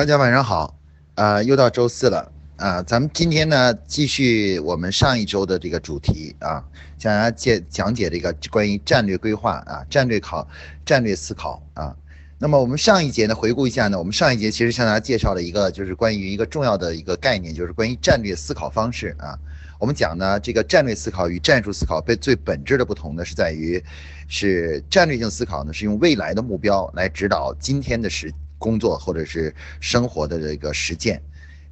大家晚上好，啊，又到周四了啊，咱们今天呢继续我们上一周的这个主题啊，向大家介讲解这个关于战略规划啊、战略考、战略思考啊。那么我们上一节呢，回顾一下呢，我们上一节其实向大家介绍了一个，就是关于一个重要的一个概念，就是关于战略思考方式啊。我们讲呢，这个战略思考与战术思考被最本质的不同呢，是在于，是战略性思考呢是用未来的目标来指导今天的实工作或者是生活的这个实践，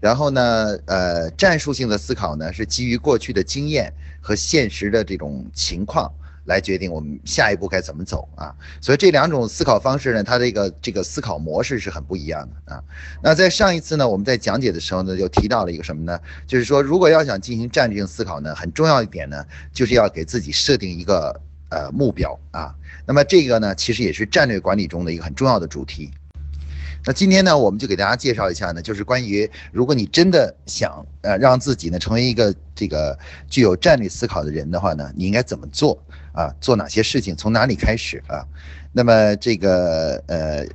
然后呢，呃，战术性的思考呢是基于过去的经验和现实的这种情况来决定我们下一步该怎么走啊。所以这两种思考方式呢，它这个这个思考模式是很不一样的啊。那在上一次呢，我们在讲解的时候呢，就提到了一个什么呢？就是说，如果要想进行战略性思考呢，很重要一点呢，就是要给自己设定一个呃目标啊。那么这个呢，其实也是战略管理中的一个很重要的主题。那今天呢，我们就给大家介绍一下呢，就是关于如果你真的想呃让自己呢成为一个这个具有战略思考的人的话呢，你应该怎么做啊？做哪些事情？从哪里开始啊？那么这个呃，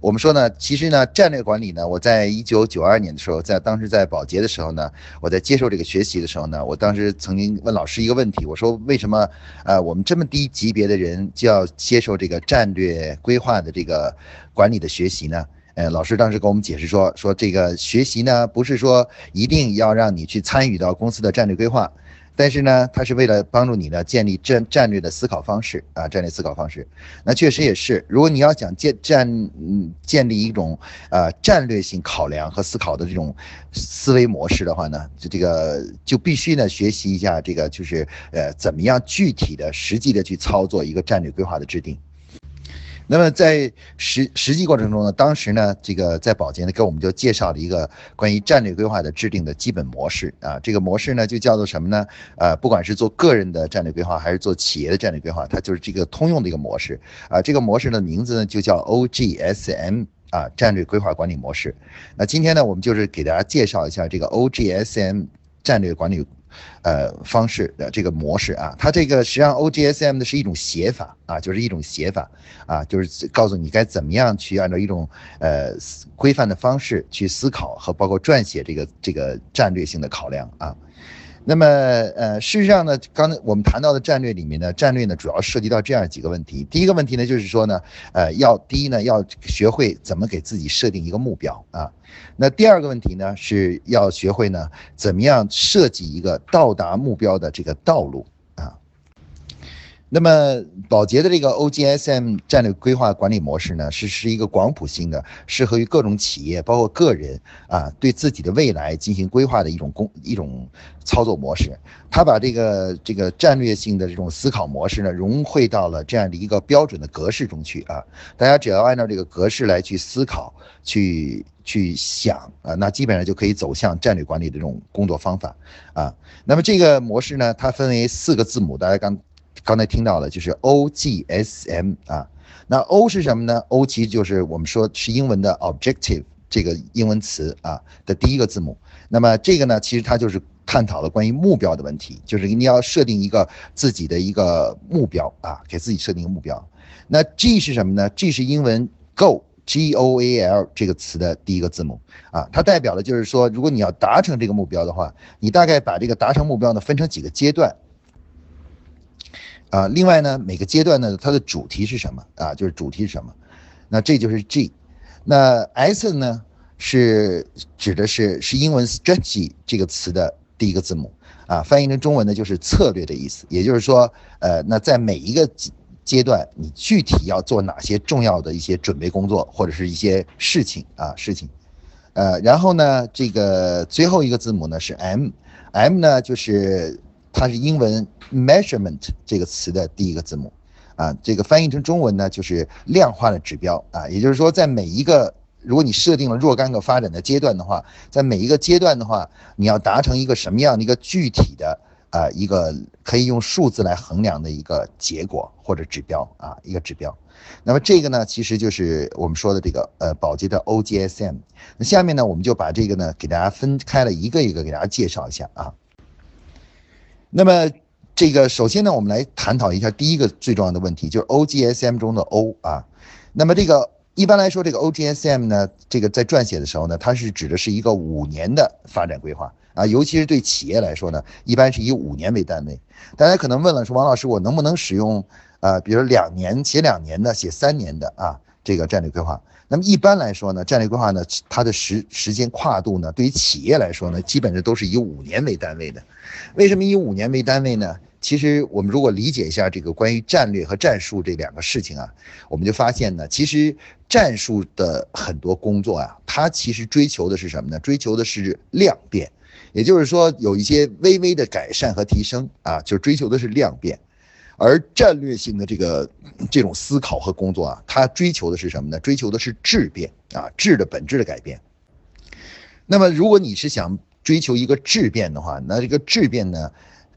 我们说呢，其实呢，战略管理呢，我在一九九二年的时候，在当时在保洁的时候呢，我在接受这个学习的时候呢，我当时曾经问老师一个问题，我说为什么呃我们这么低级别的人就要接受这个战略规划的这个管理的学习呢？呃，老师当时给我们解释说，说这个学习呢，不是说一定要让你去参与到公司的战略规划，但是呢，它是为了帮助你呢建立战战略的思考方式啊，战略思考方式。那确实也是，如果你要想建战嗯建立一种呃战略性考量和思考的这种思维模式的话呢，就这个就必须呢学习一下这个就是呃怎么样具体的实际的去操作一个战略规划的制定。那么在实实际过程中呢，当时呢，这个在保洁呢给我们就介绍了一个关于战略规划的制定的基本模式啊，这个模式呢就叫做什么呢？呃，不管是做个人的战略规划，还是做企业的战略规划，它就是这个通用的一个模式啊。这个模式的名字呢就叫 OGSM 啊，战略规划管理模式。那今天呢，我们就是给大家介绍一下这个 OGSM 战略管理。呃，方式的这个模式啊，它这个实际上 OGSM 的是一种写法啊，就是一种写法啊，就是告诉你该怎么样去按照一种呃规范的方式去思考和包括撰写这个这个战略性的考量啊。那么，呃，事实上呢，刚才我们谈到的战略里面呢，战略呢主要涉及到这样几个问题。第一个问题呢，就是说呢，呃，要第一呢，要学会怎么给自己设定一个目标啊。那第二个问题呢，是要学会呢，怎么样设计一个到达目标的这个道路。那么，宝洁的这个 OGSM 战略规划管理模式呢，是是一个广谱性的，适合于各种企业，包括个人啊，对自己的未来进行规划的一种工一种操作模式。它把这个这个战略性的这种思考模式呢，融汇到了这样的一个标准的格式中去啊。大家只要按照这个格式来去思考、去去想啊，那基本上就可以走向战略管理的这种工作方法啊。那么这个模式呢，它分为四个字母，大家刚。刚才听到了，就是 O G S M 啊，那 O 是什么呢？O 其实就是我们说是英文的 objective 这个英文词啊的第一个字母。那么这个呢，其实它就是探讨了关于目标的问题，就是你要设定一个自己的一个目标啊，给自己设定一个目标。那 G 是什么呢？G 是英文 Go G O A L 这个词的第一个字母啊，它代表的就是说，如果你要达成这个目标的话，你大概把这个达成目标呢分成几个阶段。啊，另外呢，每个阶段呢，它的主题是什么啊？就是主题是什么？那这就是 G，那 S 呢是指的是是英文 strategy 这个词的第一个字母啊，翻译成中文呢就是策略的意思。也就是说，呃，那在每一个阶段，你具体要做哪些重要的一些准备工作或者是一些事情啊事情，呃，然后呢，这个最后一个字母呢是 M，M 呢就是。它是英文 measurement 这个词的第一个字母，啊，这个翻译成中文呢就是量化的指标。啊，也就是说，在每一个如果你设定了若干个发展的阶段的话，在每一个阶段的话，你要达成一个什么样的一个具体的啊一个可以用数字来衡量的一个结果或者指标啊一个指标，那么这个呢其实就是我们说的这个呃宝洁的 OGSM，那下面呢我们就把这个呢给大家分开了一个一个给大家介绍一下啊。那么，这个首先呢，我们来探讨一下第一个最重要的问题，就是 OGSM 中的 O 啊。那么这个一般来说，这个 OGSM 呢，这个在撰写的时候呢，它是指的是一个五年的发展规划啊，尤其是对企业来说呢，一般是以五年为单位。大家可能问了，说王老师，我能不能使用啊，比如两年写两年的，写三年的啊，这个战略规划？那么一般来说呢，战略规划呢，它的时时间跨度呢，对于企业来说呢，基本上都是以五年为单位的。为什么以五年为单位呢？其实我们如果理解一下这个关于战略和战术这两个事情啊，我们就发现呢，其实战术的很多工作啊，它其实追求的是什么呢？追求的是量变，也就是说有一些微微的改善和提升啊，就追求的是量变。而战略性的这个这种思考和工作啊，它追求的是什么呢？追求的是质变啊，质的本质的改变。那么如果你是想追求一个质变的话，那这个质变呢？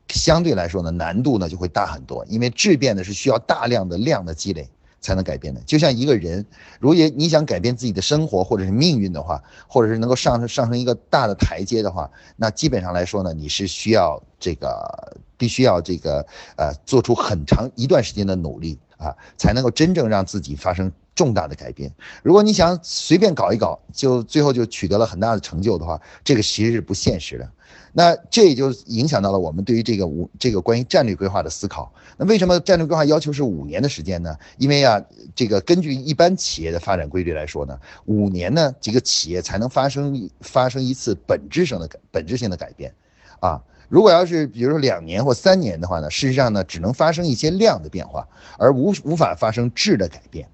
相对来说呢，难度呢就会大很多，因为质变呢是需要大量的量的积累才能改变的。就像一个人，如果你想改变自己的生活或者是命运的话，或者是能够上升上升一个大的台阶的话，那基本上来说呢，你是需要这个必须要这个呃做出很长一段时间的努力啊，才能够真正让自己发生重大的改变。如果你想随便搞一搞，就最后就取得了很大的成就的话，这个其实是不现实的。那这也就影响到了我们对于这个五这个关于战略规划的思考。那为什么战略规划要求是五年的时间呢？因为啊，这个根据一般企业的发展规律来说呢，五年呢，这个企业才能发生发生一次本质上的改本质性的改变，啊，如果要是比如说两年或三年的话呢，事实上呢，只能发生一些量的变化，而无无法发生质的改变。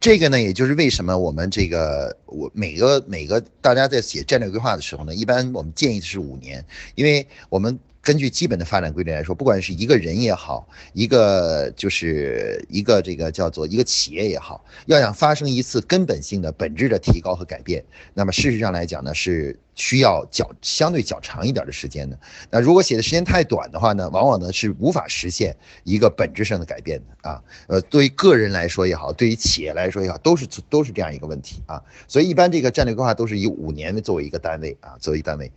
这个呢，也就是为什么我们这个我每个每个大家在写战略规划的时候呢，一般我们建议的是五年，因为我们。根据基本的发展规律来说，不管是一个人也好，一个就是一个这个叫做一个企业也好，要想发生一次根本性的本质的提高和改变，那么事实上来讲呢，是需要较相对较长一点的时间的。那如果写的时间太短的话呢，往往呢是无法实现一个本质上的改变的啊。呃，对于个人来说也好，对于企业来说也好，都是都是这样一个问题啊。所以一般这个战略规划都是以五年作为一个单位啊，作为单位。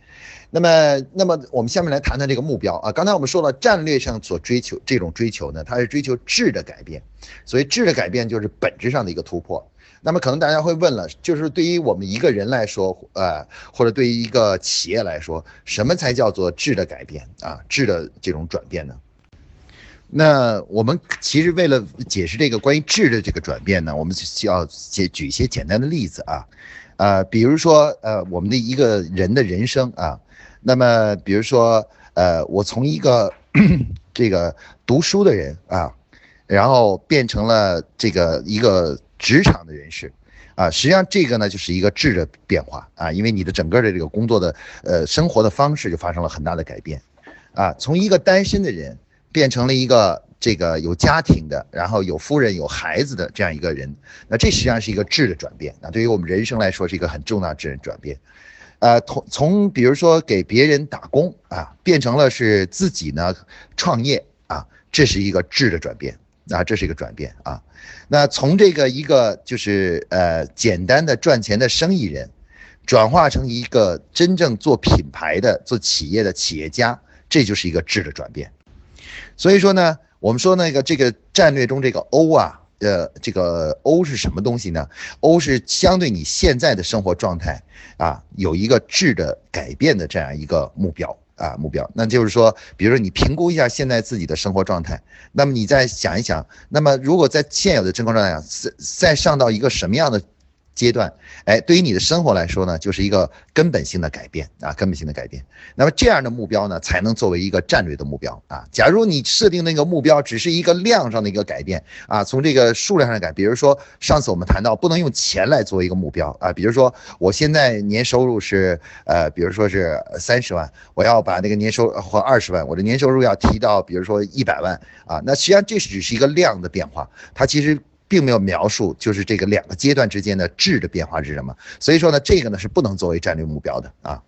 那么，那么我们下面来谈谈这个目标啊。刚才我们说了，战略上所追求这种追求呢，它是追求质的改变，所以质的改变就是本质上的一个突破。那么可能大家会问了，就是对于我们一个人来说，呃，或者对于一个企业来说，什么才叫做质的改变啊？质的这种转变呢？那我们其实为了解释这个关于质的这个转变呢，我们需要举举一些简单的例子啊，呃，比如说呃，我们的一个人的人生啊。那么，比如说，呃，我从一个 这个读书的人啊，然后变成了这个一个职场的人士，啊，实际上这个呢就是一个质的变化。啊，因为你的整个的这个工作的呃生活的方式就发生了很大的改变，啊，从一个单身的人变成了一个这个有家庭的，然后有夫人有孩子的这样一个人，那这实际上是一个质的转变，那对于我们人生来说是一个很重大质的转变。呃，从从比如说给别人打工啊，变成了是自己呢创业啊，这是一个质的转变。啊，这是一个转变啊。那从这个一个就是呃简单的赚钱的生意人，转化成一个真正做品牌的、做企业的企业家，这就是一个质的转变。所以说呢，我们说那个这个战略中这个 O 啊。呃，这个 O 是什么东西呢？O 是相对你现在的生活状态啊，有一个质的改变的这样一个目标啊，目标。那就是说，比如说你评估一下现在自己的生活状态，那么你再想一想，那么如果在现有的真空状态下，再再上到一个什么样的？阶段，哎，对于你的生活来说呢，就是一个根本性的改变啊，根本性的改变。那么这样的目标呢，才能作为一个战略的目标啊。假如你设定那个目标只是一个量上的一个改变啊，从这个数量上改，比如说上次我们谈到不能用钱来作为一个目标啊，比如说我现在年收入是呃，比如说是三十万，我要把那个年收或二十万，我的年收入要提到比如说一百万啊，那实际上这只是一个量的变化，它其实。并没有描述，就是这个两个阶段之间的质的变化是什么。所以说呢，这个呢是不能作为战略目标的啊。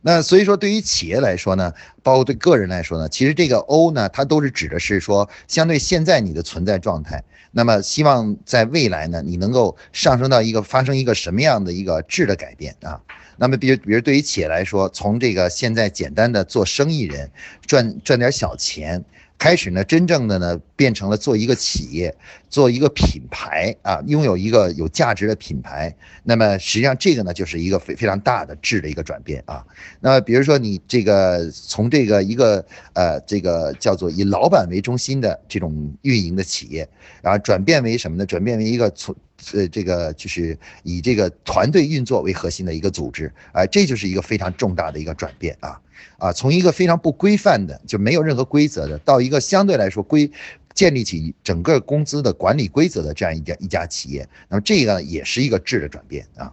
那所以说，对于企业来说呢，包括对个人来说呢，其实这个 O 呢，它都是指的是说，相对现在你的存在状态，那么希望在未来呢，你能够上升到一个发生一个什么样的一个质的改变啊。那么，比如比如对于企业来说，从这个现在简单的做生意人，赚赚点小钱。开始呢，真正的呢变成了做一个企业，做一个品牌啊，拥有一个有价值的品牌。那么实际上这个呢，就是一个非非常大的质的一个转变啊。那比如说你这个从这个一个呃这个叫做以老板为中心的这种运营的企业，然后转变为什么呢？转变为一个从呃，这个就是以这个团队运作为核心的一个组织，啊，这就是一个非常重大的一个转变啊啊，从一个非常不规范的，就没有任何规则的，到一个相对来说规，建立起整个工资的管理规则的这样一家一家企业，那么这个也是一个质的转变啊。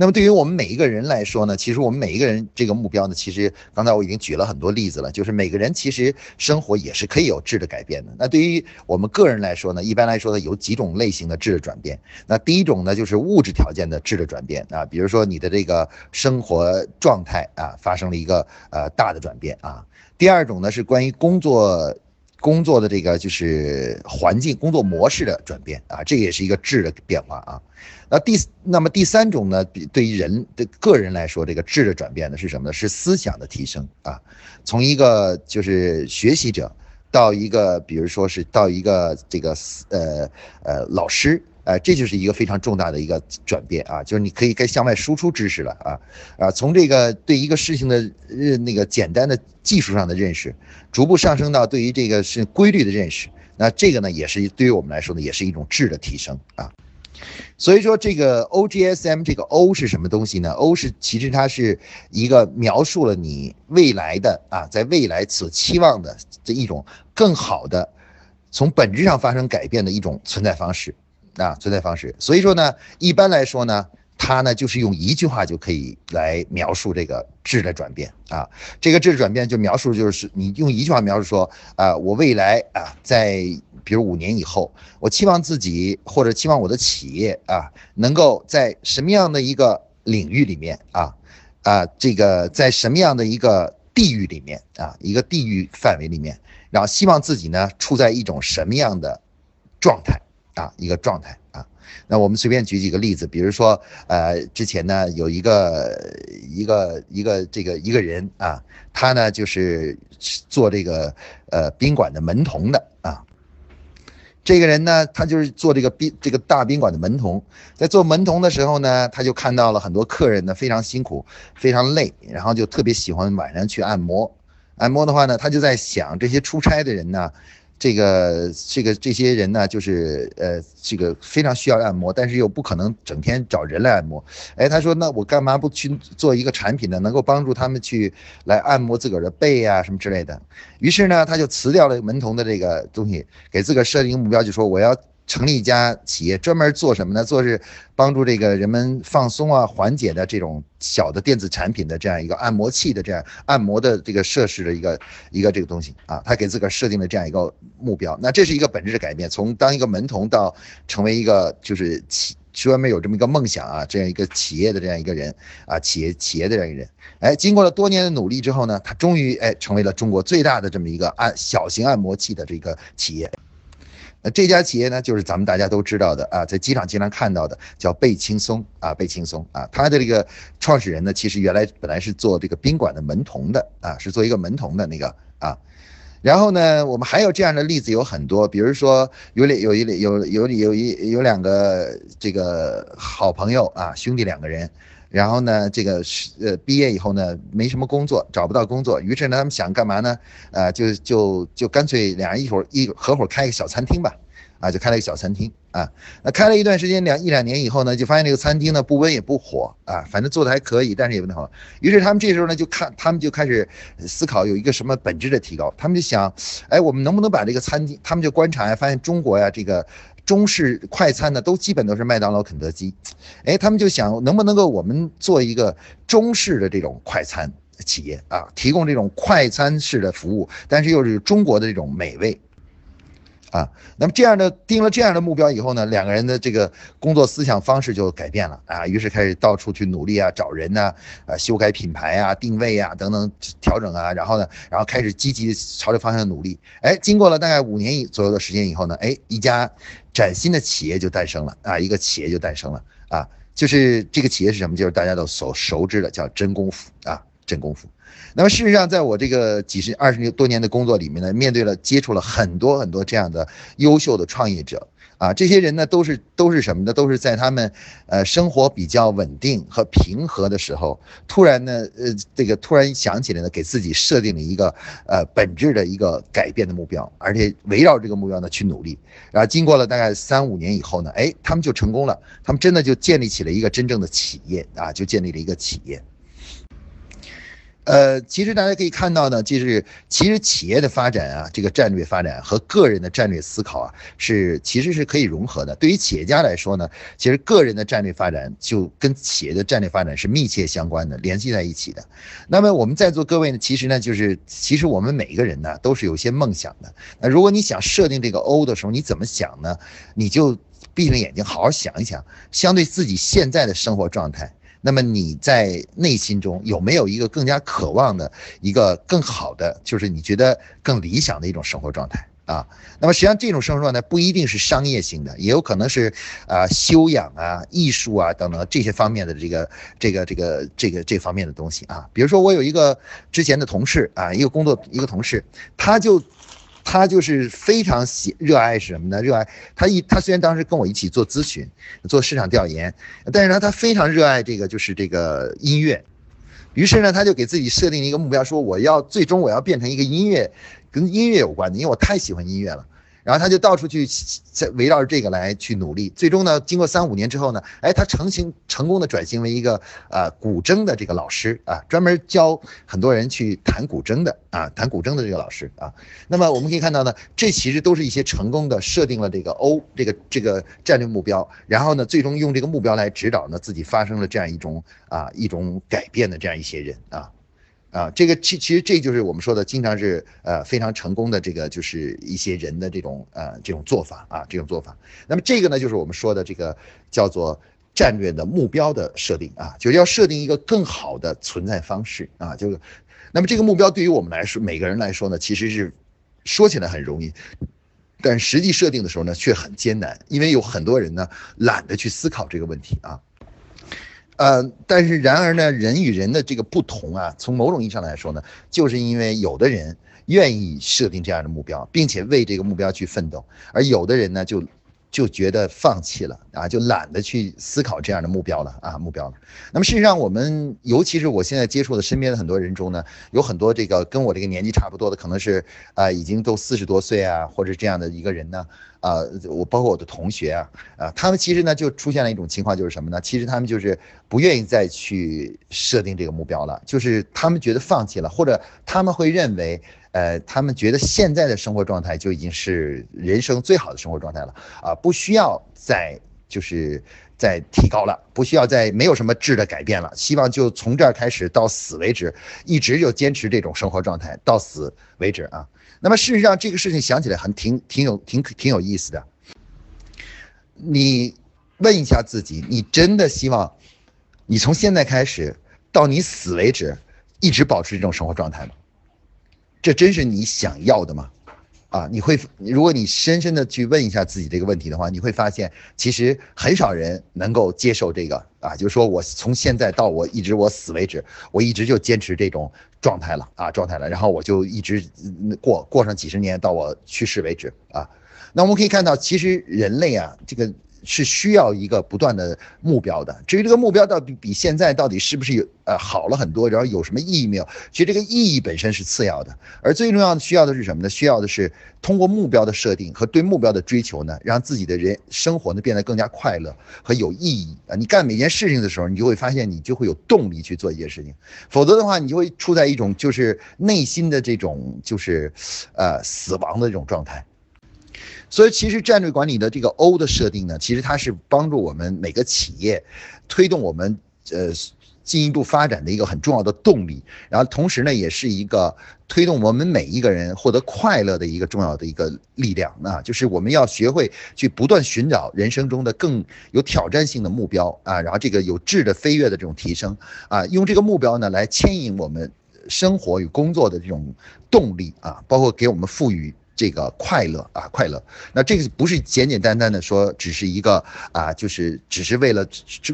那么对于我们每一个人来说呢，其实我们每一个人这个目标呢，其实刚才我已经举了很多例子了，就是每个人其实生活也是可以有质的改变的。那对于我们个人来说呢，一般来说呢，有几种类型的质的转变。那第一种呢，就是物质条件的质的转变啊，比如说你的这个生活状态啊，发生了一个呃大的转变啊。第二种呢，是关于工作。工作的这个就是环境、工作模式的转变啊，这也是一个质的变化啊。那第那么第三种呢，比对于人的个人来说，这个质的转变呢是什么呢？是思想的提升啊，从一个就是学习者到一个，比如说是到一个这个呃呃老师。哎，这就是一个非常重大的一个转变啊，就是你可以该向外输出知识了啊啊，从这个对一个事情的呃那个简单的技术上的认识，逐步上升到对于这个是规律的认识，那这个呢也是对于我们来说呢也是一种质的提升啊。所以说这个 O G S M 这个 O 是什么东西呢？O 是其实它是一个描述了你未来的啊，在未来所期望的这一种更好的从本质上发生改变的一种存在方式。啊，存在方式，所以说呢，一般来说呢，它呢就是用一句话就可以来描述这个质的转变啊。这个质的转变就描述就是你用一句话描述说啊，我未来啊，在比如五年以后，我期望自己或者期望我的企业啊，能够在什么样的一个领域里面啊啊，这个在什么样的一个地域里面啊，一个地域范围里面，然后希望自己呢处在一种什么样的状态。啊，一个状态啊，那我们随便举几个例子，比如说，呃，之前呢有一个一个一个这个一个人啊，他呢就是做这个呃宾馆的门童的啊，这个人呢他就是做这个宾这个大宾馆的门童，在做门童的时候呢，他就看到了很多客人呢非常辛苦，非常累，然后就特别喜欢晚上去按摩，按摩的话呢，他就在想这些出差的人呢。这个这个这些人呢，就是呃，这个非常需要按摩，但是又不可能整天找人来按摩。哎，他说，那我干嘛不去做一个产品呢？能够帮助他们去来按摩自个儿的背啊，什么之类的。于是呢，他就辞掉了门童的这个东西，给自个儿设定目标，就说我要。成立一家企业，专门做什么呢？做是帮助这个人们放松啊、缓解的这种小的电子产品的这样一个按摩器的这样按摩的这个设施的一个一个这个东西啊，他给自个儿设定了这样一个目标。那这是一个本质的改变，从当一个门童到成为一个就是企专门有这么一个梦想啊，这样一个企业的这样一个人啊，企业企业的这样一个人。哎，经过了多年的努力之后呢，他终于哎成为了中国最大的这么一个按小型按摩器的这个企业。那这家企业呢，就是咱们大家都知道的啊，在机场经常看到的，叫贝轻松啊，贝轻松啊，他的这个创始人呢，其实原来本来是做这个宾馆的门童的啊，是做一个门童的那个啊，然后呢，我们还有这样的例子有很多，比如说有两有一有有有一有两个这个好朋友啊，兄弟两个人。然后呢，这个是呃毕业以后呢，没什么工作，找不到工作，于是呢，他们想干嘛呢？呃，就就就干脆两人一会儿一合伙开一个小餐厅吧，啊，就开了一个小餐厅啊。那开了一段时间，两一两年以后呢，就发现这个餐厅呢不温也不火啊，反正做的还可以，但是也不太好。于是他们这时候呢就看，他们就开始思考有一个什么本质的提高，他们就想，哎，我们能不能把这个餐厅？他们就观察呀，发现中国呀这个。中式快餐呢，都基本都是麦当劳、肯德基，哎，他们就想能不能够我们做一个中式的这种快餐企业啊，提供这种快餐式的服务，但是又是中国的这种美味。啊，那么这样的定了这样的目标以后呢，两个人的这个工作思想方式就改变了啊，于是开始到处去努力啊，找人呐，啊，修改品牌啊，定位啊等等调整啊，然后呢，然后开始积极朝这方向努力。哎，经过了大概五年左右的时间以后呢，哎，一家崭新的企业就诞生了啊，一个企业就诞生了啊，就是这个企业是什么？就是大家都所熟知的叫真功夫啊。真功夫。那么事实上，在我这个几十二十年多年的工作里面呢，面对了接触了很多很多这样的优秀的创业者。啊，这些人呢，都是都是什么呢？都是在他们，呃，生活比较稳定和平和的时候，突然呢，呃，这个突然想起来呢，给自己设定了一个呃本质的一个改变的目标，而且围绕这个目标呢去努力。然后经过了大概三五年以后呢，哎，他们就成功了，他们真的就建立起了一个真正的企业啊，就建立了一个企业。呃，其实大家可以看到呢，就是其实企业的发展啊，这个战略发展和个人的战略思考啊，是其实是可以融合的。对于企业家来说呢，其实个人的战略发展就跟企业的战略发展是密切相关的，联系在一起的。那么我们在座各位呢，其实呢，就是其实我们每一个人呢，都是有些梦想的。那如果你想设定这个 O 的时候，你怎么想呢？你就闭上眼睛，好好想一想，相对自己现在的生活状态。那么你在内心中有没有一个更加渴望的一个更好的，就是你觉得更理想的一种生活状态啊？那么实际上这种生活状态不一定是商业性的，也有可能是啊修养啊、艺术啊等等这些方面的这个这个这个这个这方面的东西啊。比如说我有一个之前的同事啊，一个工作一个同事，他就。他就是非常喜热爱是什么呢？热爱他一他虽然当时跟我一起做咨询，做市场调研，但是呢，他非常热爱这个就是这个音乐，于是呢，他就给自己设定了一个目标，说我要最终我要变成一个音乐跟音乐有关的，因为我太喜欢音乐了。然后他就到处去在围绕着这个来去努力，最终呢，经过三五年之后呢，哎，他成型成功的转型为一个呃古筝的这个老师啊，专门教很多人去弹古筝的啊，弹古筝的这个老师啊。那么我们可以看到呢，这其实都是一些成功的设定了这个 O 这个这个战略目标，然后呢，最终用这个目标来指导呢自己发生了这样一种啊一种改变的这样一些人啊。啊，这个其其实这就是我们说的，经常是呃非常成功的这个就是一些人的这种呃这种做法啊，这种做法。那么这个呢，就是我们说的这个叫做战略的目标的设定啊，就是要设定一个更好的存在方式啊，就是，那么这个目标对于我们来说，每个人来说呢，其实是说起来很容易，但实际设定的时候呢，却很艰难，因为有很多人呢懒得去思考这个问题啊。呃，但是然而呢，人与人的这个不同啊，从某种意义上来说呢，就是因为有的人愿意设定这样的目标，并且为这个目标去奋斗，而有的人呢，就就觉得放弃了啊，就懒得去思考这样的目标了啊，目标了。那么事实上，我们尤其是我现在接触的身边的很多人中呢，有很多这个跟我这个年纪差不多的，可能是啊，已经都四十多岁啊，或者这样的一个人呢。啊，我包括我的同学啊，啊，他们其实呢就出现了一种情况，就是什么呢？其实他们就是不愿意再去设定这个目标了，就是他们觉得放弃了，或者他们会认为，呃，他们觉得现在的生活状态就已经是人生最好的生活状态了，啊，不需要再就是再提高了，不需要再没有什么质的改变了，希望就从这儿开始到死为止，一直就坚持这种生活状态到死为止啊。那么事实上，这个事情想起来很挺挺有挺挺有意思的。你问一下自己，你真的希望你从现在开始到你死为止，一直保持这种生活状态吗？这真是你想要的吗？啊，你会，如果你深深的去问一下自己这个问题的话，你会发现，其实很少人能够接受这个啊，就是说我从现在到我一直我死为止，我一直就坚持这种状态了啊，状态了，然后我就一直过过上几十年到我去世为止啊。那我们可以看到，其实人类啊，这个。是需要一个不断的目标的。至于这个目标到底比现在到底是不是有呃好了很多，然后有什么意义没有？其实这个意义本身是次要的，而最重要的需要的是什么呢？需要的是通过目标的设定和对目标的追求呢，让自己的人生活呢变得更加快乐和有意义啊！你干每件事情的时候，你就会发现你就会有动力去做一件事情，否则的话，你就会处在一种就是内心的这种就是呃死亡的这种状态。所以，其实战略管理的这个 O 的设定呢，其实它是帮助我们每个企业推动我们呃进一步发展的一个很重要的动力。然后，同时呢，也是一个推动我们每一个人获得快乐的一个重要的一个力量啊。就是我们要学会去不断寻找人生中的更有挑战性的目标啊，然后这个有质的飞跃的这种提升啊，用这个目标呢来牵引我们生活与工作的这种动力啊，包括给我们赋予。这个快乐啊，快乐。那这个不是简简单单的说，只是一个啊，就是只是为了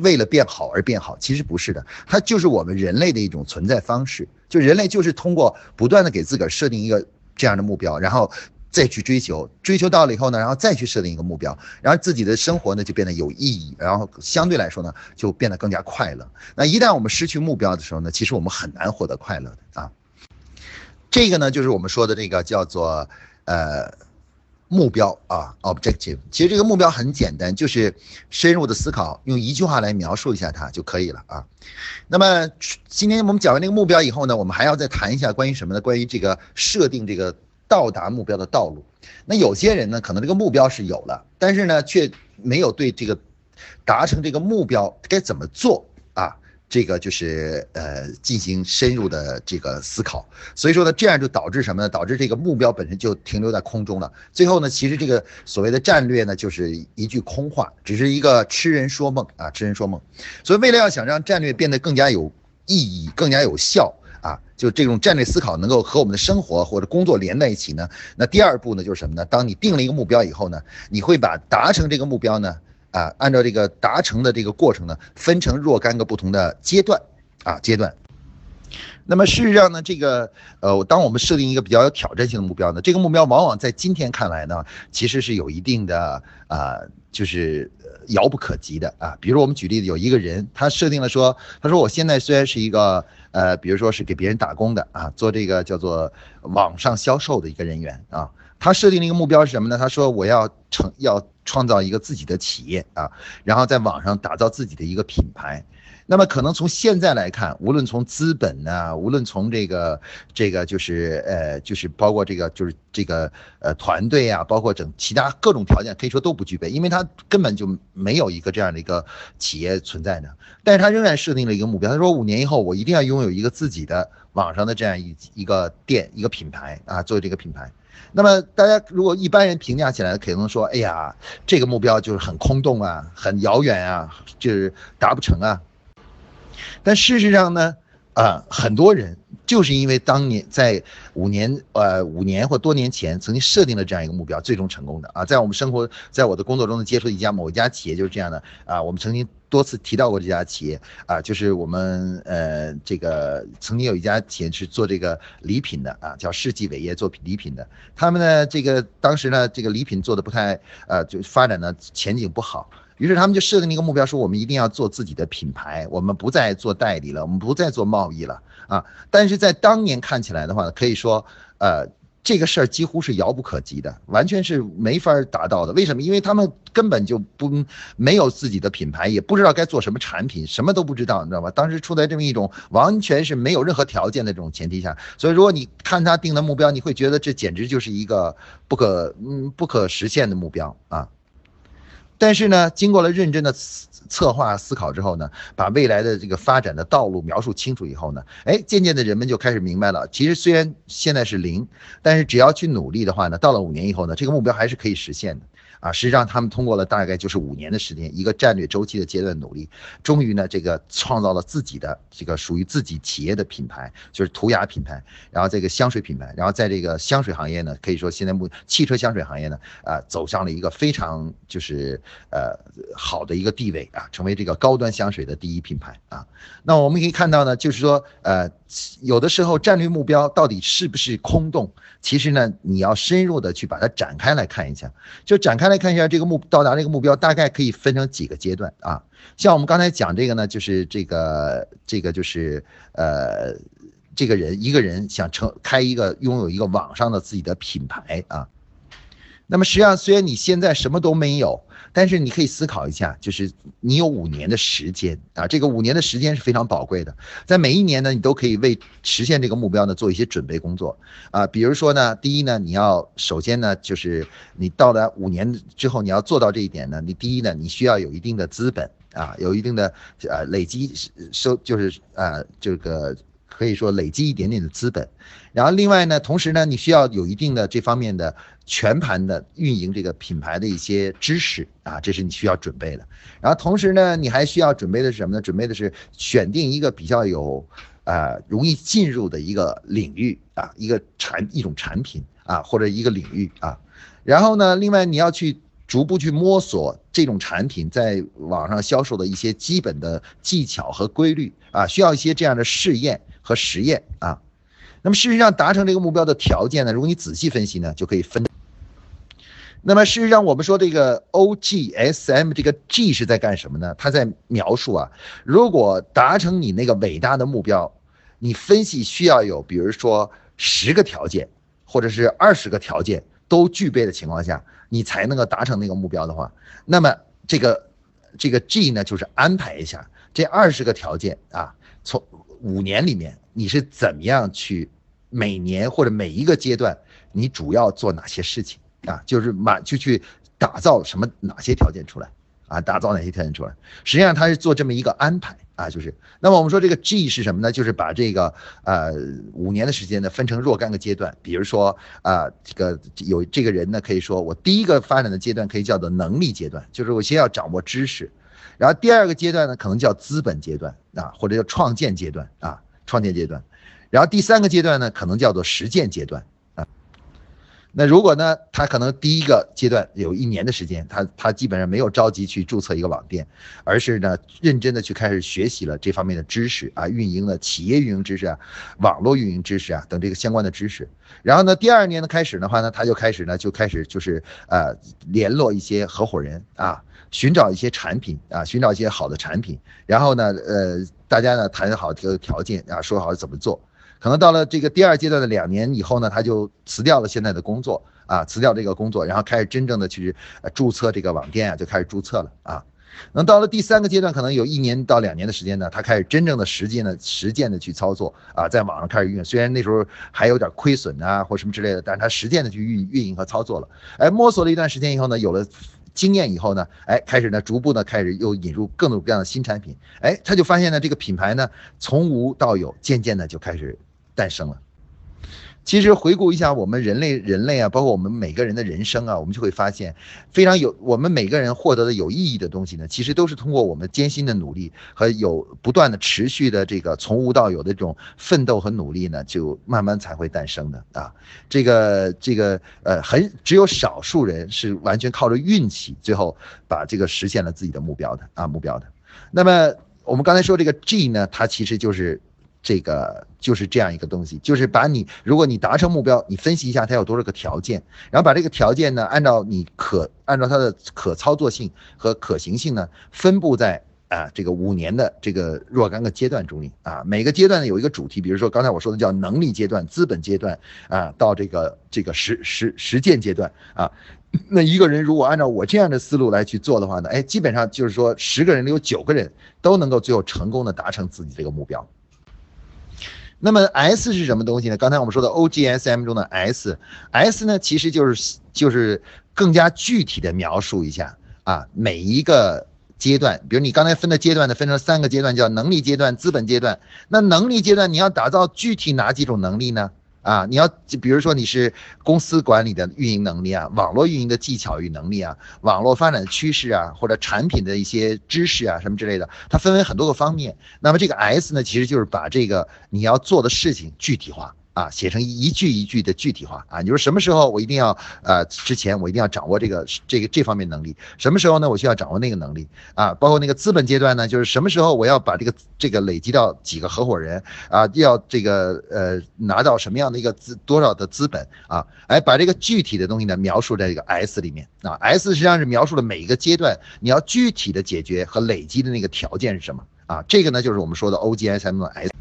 为了变好而变好，其实不是的，它就是我们人类的一种存在方式。就人类就是通过不断的给自个儿设定一个这样的目标，然后再去追求，追求到了以后呢，然后再去设定一个目标，然后自己的生活呢就变得有意义，然后相对来说呢就变得更加快乐。那一旦我们失去目标的时候呢，其实我们很难获得快乐的啊。这个呢就是我们说的这个叫做。呃，目标啊，objective，其实这个目标很简单，就是深入的思考，用一句话来描述一下它就可以了啊。那么今天我们讲完这个目标以后呢，我们还要再谈一下关于什么呢？关于这个设定这个到达目标的道路。那有些人呢，可能这个目标是有了，但是呢，却没有对这个达成这个目标该怎么做？这个就是呃进行深入的这个思考，所以说呢，这样就导致什么呢？导致这个目标本身就停留在空中了。最后呢，其实这个所谓的战略呢，就是一句空话，只是一个痴人说梦啊，痴人说梦。所以为了要想让战略变得更加有意义、更加有效啊，就这种战略思考能够和我们的生活或者工作连在一起呢，那第二步呢就是什么呢？当你定了一个目标以后呢，你会把达成这个目标呢。啊，按照这个达成的这个过程呢，分成若干个不同的阶段，啊阶段。那么事实上呢，这个呃，当我们设定一个比较有挑战性的目标呢，这个目标往往在今天看来呢，其实是有一定的啊，就是遥不可及的啊。比如我们举例子，有一个人，他设定了说，他说我现在虽然是一个呃，比如说是给别人打工的啊，做这个叫做网上销售的一个人员啊。他设定了一个目标是什么呢？他说我要成要创造一个自己的企业啊，然后在网上打造自己的一个品牌。那么可能从现在来看，无论从资本呢，无论从这个这个就是呃就是包括这个就是这个呃团队啊，包括整其他各种条件，可以说都不具备，因为他根本就没有一个这样的一个企业存在呢。但是他仍然设定了一个目标，他说五年以后我一定要拥有一个自己的网上的这样一一个店一个品牌啊，作为这个品牌。那么大家如果一般人评价起来，可能说，哎呀，这个目标就是很空洞啊，很遥远啊，就是达不成啊。但事实上呢，啊，很多人就是因为当年在五年呃五年或多年前曾经设定了这样一个目标，最终成功的啊。在我们生活，在我的工作中的接触一家某一家企业就是这样的啊，我们曾经。多次提到过这家企业啊，就是我们呃这个曾经有一家企业是做这个礼品的啊，叫世纪伟业做礼品的。他们呢这个当时呢这个礼品做的不太呃就发展的前景不好，于是他们就设定一个目标，说我们一定要做自己的品牌，我们不再做代理了，我们不再做贸易了啊。但是在当年看起来的话，可以说呃。这个事儿几乎是遥不可及的，完全是没法达到的。为什么？因为他们根本就不没有自己的品牌，也不知道该做什么产品，什么都不知道，你知道吧？当时处在这么一种完全是没有任何条件的这种前提下，所以如果你看他定的目标，你会觉得这简直就是一个不可嗯不可实现的目标啊。但是呢，经过了认真的。策划思考之后呢，把未来的这个发展的道路描述清楚以后呢，哎，渐渐的人们就开始明白了，其实虽然现在是零，但是只要去努力的话呢，到了五年以后呢，这个目标还是可以实现的。啊，实际上他们通过了大概就是五年的时间，一个战略周期的阶段努力，终于呢，这个创造了自己的这个属于自己企业的品牌，就是涂鸦品牌，然后这个香水品牌，然后在这个香水行业呢，可以说现在目汽车香水行业呢，啊，走上了一个非常就是呃好的一个地位啊，成为这个高端香水的第一品牌啊。那我们可以看到呢，就是说呃。有的时候战略目标到底是不是空洞？其实呢，你要深入的去把它展开来看一下。就展开来看一下这个目到达这个目标，大概可以分成几个阶段啊。像我们刚才讲这个呢，就是这个这个就是呃，这个人一个人想成开一个拥有一个网上的自己的品牌啊。那么实际上，虽然你现在什么都没有。但是你可以思考一下，就是你有五年的时间啊，这个五年的时间是非常宝贵的，在每一年呢，你都可以为实现这个目标呢做一些准备工作啊，比如说呢，第一呢，你要首先呢，就是你到了五年之后，你要做到这一点呢，你第一呢，你需要有一定的资本啊，有一定的呃累积收，就是呃这个。可以说累积一点点的资本，然后另外呢，同时呢，你需要有一定的这方面的全盘的运营这个品牌的一些知识啊，这是你需要准备的。然后同时呢，你还需要准备的是什么呢？准备的是选定一个比较有，呃，容易进入的一个领域啊，一个产一种产品啊，或者一个领域啊。然后呢，另外你要去逐步去摸索这种产品在网上销售的一些基本的技巧和规律啊，需要一些这样的试验和实验啊。那么事实上达成这个目标的条件呢，如果你仔细分析呢，就可以分。那么事实上我们说这个 O G S M 这个 G 是在干什么呢？它在描述啊，如果达成你那个伟大的目标，你分析需要有比如说十个条件，或者是二十个条件。都具备的情况下，你才能够达成那个目标的话，那么这个这个 G 呢，就是安排一下这二十个条件啊，从五年里面你是怎么样去每年或者每一个阶段，你主要做哪些事情啊？就是满就去打造什么哪些条件出来啊？打造哪些条件出来？实际上他是做这么一个安排。啊，就是，那么我们说这个 G 是什么呢？就是把这个呃五年的时间呢分成若干个阶段，比如说啊这个有这个人呢可以说我第一个发展的阶段可以叫做能力阶段，就是我先要掌握知识，然后第二个阶段呢可能叫资本阶段啊或者叫创建阶段啊创建阶段，然后第三个阶段呢可能叫做实践阶段啊。那如果呢？他可能第一个阶段有一年的时间，他他基本上没有着急去注册一个网店，而是呢认真的去开始学习了这方面的知识啊，运营的企业运营知识啊，网络运营知识啊等这个相关的知识。然后呢，第二年的开始的话呢，他就开始呢就开始就是呃联络一些合伙人啊，寻找一些产品啊，寻找一些好的产品。然后呢，呃，大家呢谈好这个条件啊，说好怎么做。可能到了这个第二阶段的两年以后呢，他就辞掉了现在的工作啊，辞掉这个工作，然后开始真正的去注册这个网店啊，就开始注册了啊。那到了第三个阶段，可能有一年到两年的时间呢，他开始真正的实践的实践的去操作啊，在网上开始运。虽然那时候还有点亏损啊或什么之类的，但是他实践的去运运营和操作了。哎，摸索了一段时间以后呢，有了经验以后呢，哎，开始呢逐步呢开始又引入各种各样的新产品。哎，他就发现呢这个品牌呢从无到有，渐渐的就开始。诞生了。其实回顾一下我们人类人类啊，包括我们每个人的人生啊，我们就会发现，非常有我们每个人获得的有意义的东西呢，其实都是通过我们艰辛的努力和有不断的持续的这个从无到有的这种奋斗和努力呢，就慢慢才会诞生的啊。这个这个呃，很只有少数人是完全靠着运气，最后把这个实现了自己的目标的啊目标的。那么我们刚才说这个 G 呢，它其实就是。这个就是这样一个东西，就是把你，如果你达成目标，你分析一下它有多少个条件，然后把这个条件呢，按照你可按照它的可操作性和可行性呢，分布在啊这个五年的这个若干个阶段中里啊，每个阶段呢有一个主题，比如说刚才我说的叫能力阶段、资本阶段啊，到这个这个实实实践阶段啊，那一个人如果按照我这样的思路来去做的话呢，哎，基本上就是说十个人里有九个人都能够最后成功的达成自己这个目标。那么 S 是什么东西呢？刚才我们说的 O G S M 中的 S，S 呢其实就是就是更加具体的描述一下啊，每一个阶段，比如你刚才分的阶段呢，分成三个阶段，叫能力阶段、资本阶段。那能力阶段你要打造具体哪几种能力呢？啊，你要比如说你是公司管理的运营能力啊，网络运营的技巧与能力啊，网络发展的趋势啊，或者产品的一些知识啊，什么之类的，它分为很多个方面。那么这个 S 呢，其实就是把这个你要做的事情具体化。啊，写成一句一句的具体化啊！你说什么时候我一定要呃，之前我一定要掌握这个这个这方面能力，什么时候呢？我需要掌握那个能力啊！包括那个资本阶段呢，就是什么时候我要把这个这个累积到几个合伙人啊，要这个呃拿到什么样的一个资多少的资本啊？哎，把这个具体的东西呢描述在这个 S 里面啊，S 实际上是描述了每一个阶段你要具体的解决和累积的那个条件是什么啊？这个呢就是我们说的 O G S M 的 S。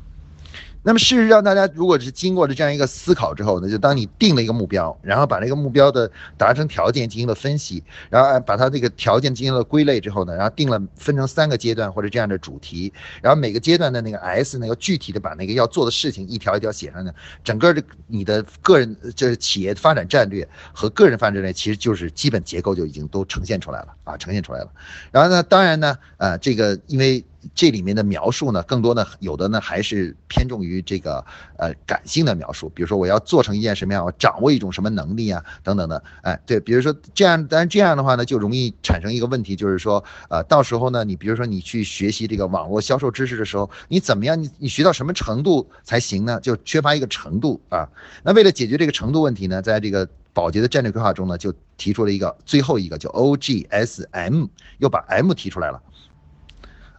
那么，事实上，大家如果是经过了这样一个思考之后呢，就当你定了一个目标，然后把这个目标的达成条件进行了分析，然后把它这个条件进行了归类之后呢，然后定了分成三个阶段或者这样的主题，然后每个阶段的那个 S 呢，要具体的把那个要做的事情一条一条写上呢，整个的你的个人就是企业发展战略和个人发展战略其实就是基本结构就已经都呈现出来了啊，呈现出来了。然后呢，当然呢，呃，这个因为。这里面的描述呢，更多的有的呢还是偏重于这个呃感性的描述，比如说我要做成一件什么样，我掌握一种什么能力啊，等等的，哎，对，比如说这样，但是这样的话呢，就容易产生一个问题，就是说，呃，到时候呢，你比如说你去学习这个网络销售知识的时候，你怎么样，你你学到什么程度才行呢？就缺乏一个程度啊。那为了解决这个程度问题呢，在这个宝洁的战略规划中呢，就提出了一个最后一个叫 OGSM，又把 M 提出来了。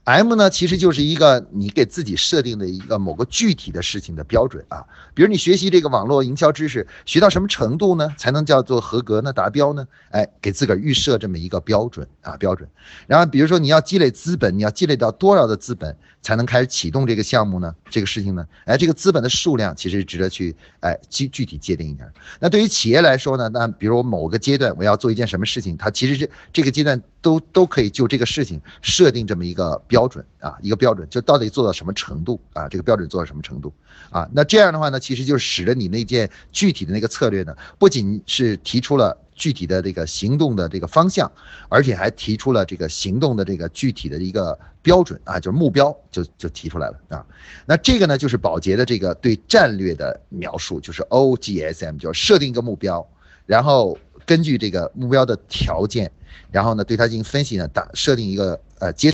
M 呢，其实就是一个你给自己设定的一个某个具体的事情的标准啊。比如你学习这个网络营销知识，学到什么程度呢，才能叫做合格呢？达标呢？哎，给自个儿预设这么一个标准啊，标准。然后比如说你要积累资本，你要积累到多少的资本才能开始启动这个项目呢？这个事情呢？哎，这个资本的数量其实值得去哎具具体界定一下。那对于企业来说呢，那比如某个阶段我要做一件什么事情，它其实是这个阶段都都可以就这个事情设定这么一个。标准啊，一个标准就到底做到什么程度啊？这个标准做到什么程度啊？那这样的话呢，其实就使得你那件具体的那个策略呢，不仅是提出了具体的这个行动的这个方向，而且还提出了这个行动的这个具体的一个标准啊，就是目标就就提出来了啊。那这个呢，就是宝洁的这个对战略的描述，就是 O G S M，就是设定一个目标，然后根据这个目标的条件，然后呢对它进行分析呢，打设定一个呃阶。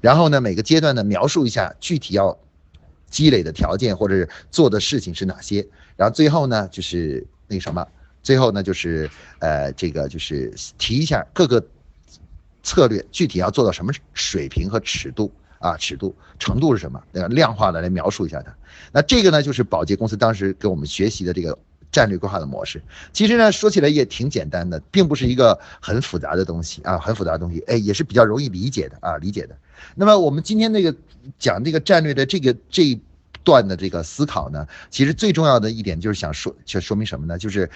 然后呢，每个阶段呢描述一下具体要积累的条件或者是做的事情是哪些。然后最后呢就是那什么，最后呢就是呃这个就是提一下各个策略具体要做到什么水平和尺度啊，尺度程度是什么？呃，量化的来描述一下它。那这个呢就是宝洁公司当时给我们学习的这个。战略规划的模式，其实呢说起来也挺简单的，并不是一个很复杂的东西啊，很复杂的东西，哎，也是比较容易理解的啊，理解的。那么我们今天那个讲这个战略的这个这一段的这个思考呢，其实最重要的一点就是想说，就说明什么呢？就是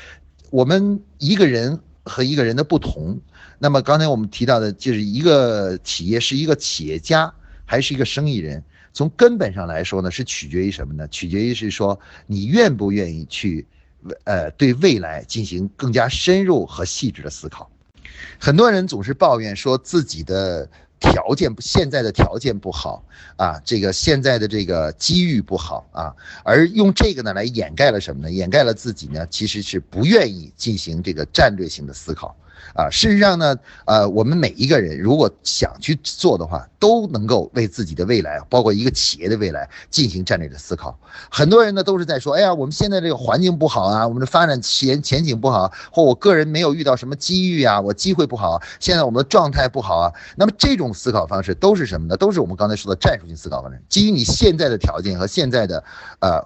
我们一个人和一个人的不同。那么刚才我们提到的，就是一个企业是一个企业家还是一个生意人，从根本上来说呢，是取决于什么呢？取决于是说你愿不愿意去。呃，对未来进行更加深入和细致的思考。很多人总是抱怨说自己的条件现在的条件不好啊，这个现在的这个机遇不好啊，而用这个呢来掩盖了什么呢？掩盖了自己呢其实是不愿意进行这个战略性的思考。啊，事实上呢，呃，我们每一个人如果想去做的话，都能够为自己的未来，包括一个企业的未来进行战略的思考。很多人呢都是在说，哎呀，我们现在这个环境不好啊，我们的发展前前景不好，或我个人没有遇到什么机遇啊，我机会不好，现在我们的状态不好啊。那么这种思考方式都是什么呢？都是我们刚才说的战术性思考方式，基于你现在的条件和现在的，呃。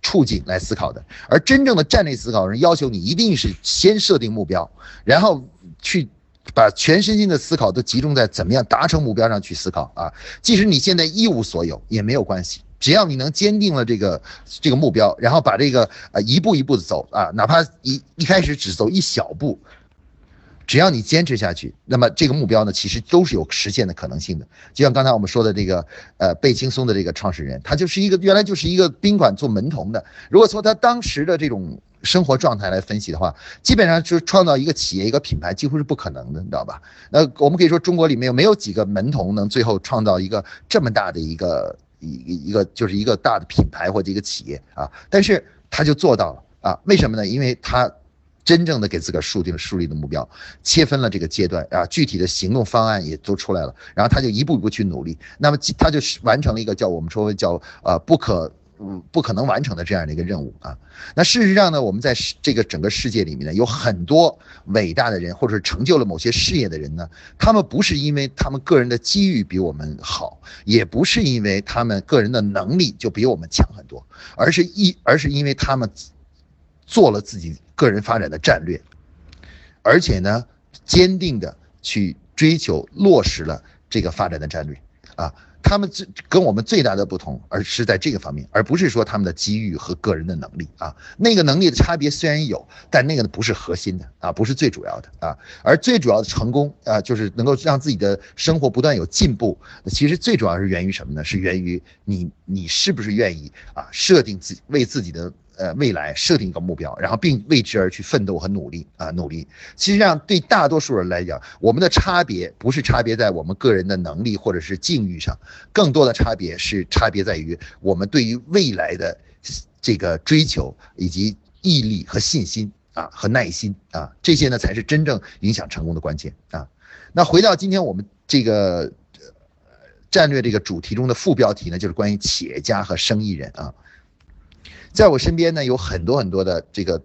处境来思考的，而真正的战略思考人要求你一定是先设定目标，然后去把全身心的思考都集中在怎么样达成目标上去思考啊！即使你现在一无所有也没有关系，只要你能坚定了这个这个目标，然后把这个呃一步一步的走啊，哪怕一一开始只走一小步。只要你坚持下去，那么这个目标呢，其实都是有实现的可能性的。就像刚才我们说的这个，呃，贝轻松的这个创始人，他就是一个原来就是一个宾馆做门童的。如果说他当时的这种生活状态来分析的话，基本上就是创造一个企业、一个品牌几乎是不可能的，你知道吧？那我们可以说，中国里面没有几个门童能最后创造一个这么大的一个一一个就是一个大的品牌或者一个企业啊？但是他就做到了啊？为什么呢？因为他。真正的给自个儿树定了树立的目标，切分了这个阶段啊，具体的行动方案也都出来了，然后他就一步一步去努力，那么他就完成了一个叫我们说叫呃不可嗯不可能完成的这样的一个任务啊。那事实上呢，我们在这个整个世界里面呢，有很多伟大的人，或者是成就了某些事业的人呢，他们不是因为他们个人的机遇比我们好，也不是因为他们个人的能力就比我们强很多，而是一而是因为他们。做了自己个人发展的战略，而且呢，坚定的去追求落实了这个发展的战略啊。他们最跟我们最大的不同，而是在这个方面，而不是说他们的机遇和个人的能力啊。那个能力的差别虽然有，但那个呢不是核心的啊，不是最主要的啊。而最主要的成功啊，就是能够让自己的生活不断有进步。其实最主要是源于什么呢？是源于你你是不是愿意啊，设定自为自己的。呃未来设定一个目标，然后并为之而去奋斗和努力啊努力。实际上，对大多数人来讲，我们的差别不是差别在我们个人的能力或者是境遇上，更多的差别是差别在于我们对于未来的这个追求以及毅力和信心啊和耐心啊，这些呢才是真正影响成功的关键啊。那回到今天我们这个。战略这个主题中的副标题呢，就是关于企业家和生意人啊。在我身边呢，有很多很多的这个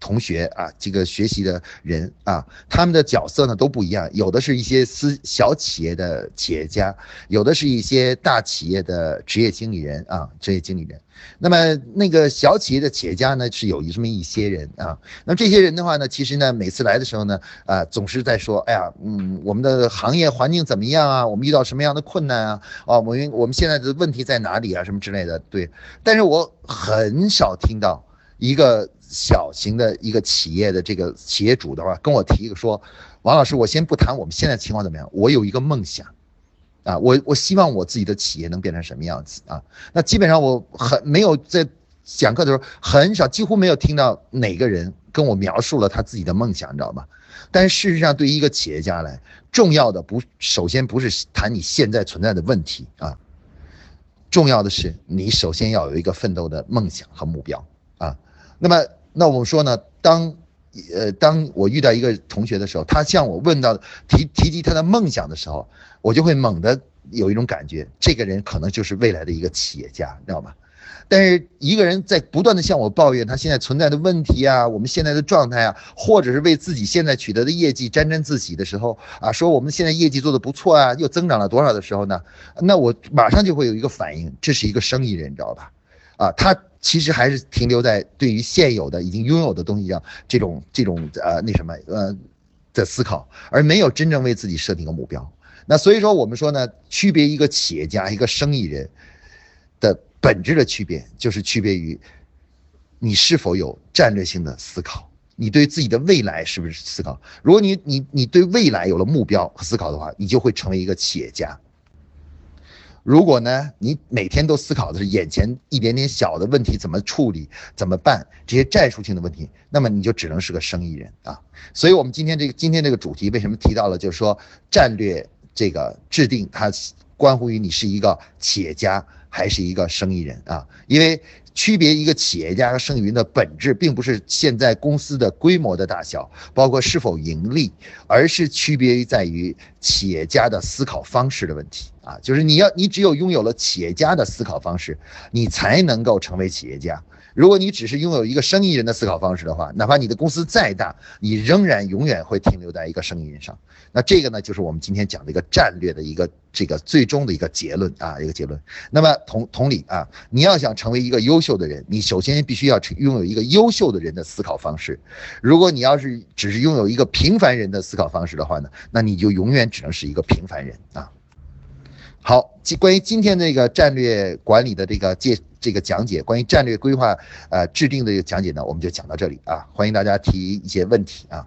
同学啊，这个学习的人啊，他们的角色呢都不一样，有的是一些私小企业的企业家，有的是一些大企业的职业经理人啊，职业经理人。那么那个小企业的企业家呢，是有这么一些人啊。那么这些人的话呢，其实呢，每次来的时候呢，啊，总是在说，哎呀，嗯，我们的行业环境怎么样啊？我们遇到什么样的困难啊？哦，我们我们现在的问题在哪里啊？什么之类的。对，但是我很少听到一个小型的一个企业的这个企业主的话跟我提一个说，王老师，我先不谈我们现在情况怎么样，我有一个梦想。啊，我我希望我自己的企业能变成什么样子啊？那基本上我很没有在讲课的时候很少，几乎没有听到哪个人跟我描述了他自己的梦想，你知道吗？但事实上，对于一个企业家来，重要的不首先不是谈你现在存在的问题啊，重要的是你首先要有一个奋斗的梦想和目标啊。那么，那我们说呢，当呃当我遇到一个同学的时候，他向我问到提提及他的梦想的时候。我就会猛地有一种感觉，这个人可能就是未来的一个企业家，你知道吗？但是一个人在不断的向我抱怨他现在存在的问题啊，我们现在的状态啊，或者是为自己现在取得的业绩沾沾自喜的时候啊，说我们现在业绩做得不错啊，又增长了多少的时候呢？那我马上就会有一个反应，这是一个生意人，你知道吧？啊，他其实还是停留在对于现有的已经拥有的东西上这种这种呃那什么呃的思考，而没有真正为自己设定一个目标。那所以说，我们说呢，区别一个企业家、一个生意人的本质的区别，就是区别于你是否有战略性的思考，你对自己的未来是不是思考？如果你你你对未来有了目标和思考的话，你就会成为一个企业家。如果呢，你每天都思考的是眼前一点点小的问题怎么处理、怎么办这些战术性的问题，那么你就只能是个生意人啊。所以，我们今天这个今天这个主题为什么提到了，就是说战略。这个制定它关乎于你是一个企业家还是一个生意人啊？因为区别一个企业家和剩余的本质，并不是现在公司的规模的大小，包括是否盈利，而是区别于在于企业家的思考方式的问题啊。就是你要，你只有拥有了企业家的思考方式，你才能够成为企业家。如果你只是拥有一个生意人的思考方式的话，哪怕你的公司再大，你仍然永远会停留在一个生意人上。那这个呢，就是我们今天讲的一个战略的一个这个最终的一个结论啊，一个结论。那么同同理啊，你要想成为一个优秀的人，你首先必须要拥有一个优秀的人的思考方式。如果你要是只是拥有一个平凡人的思考方式的话呢，那你就永远只能是一个平凡人啊。好，关于今天这个战略管理的这个介这个讲解，关于战略规划呃制定的讲解呢，我们就讲到这里啊，欢迎大家提一些问题啊。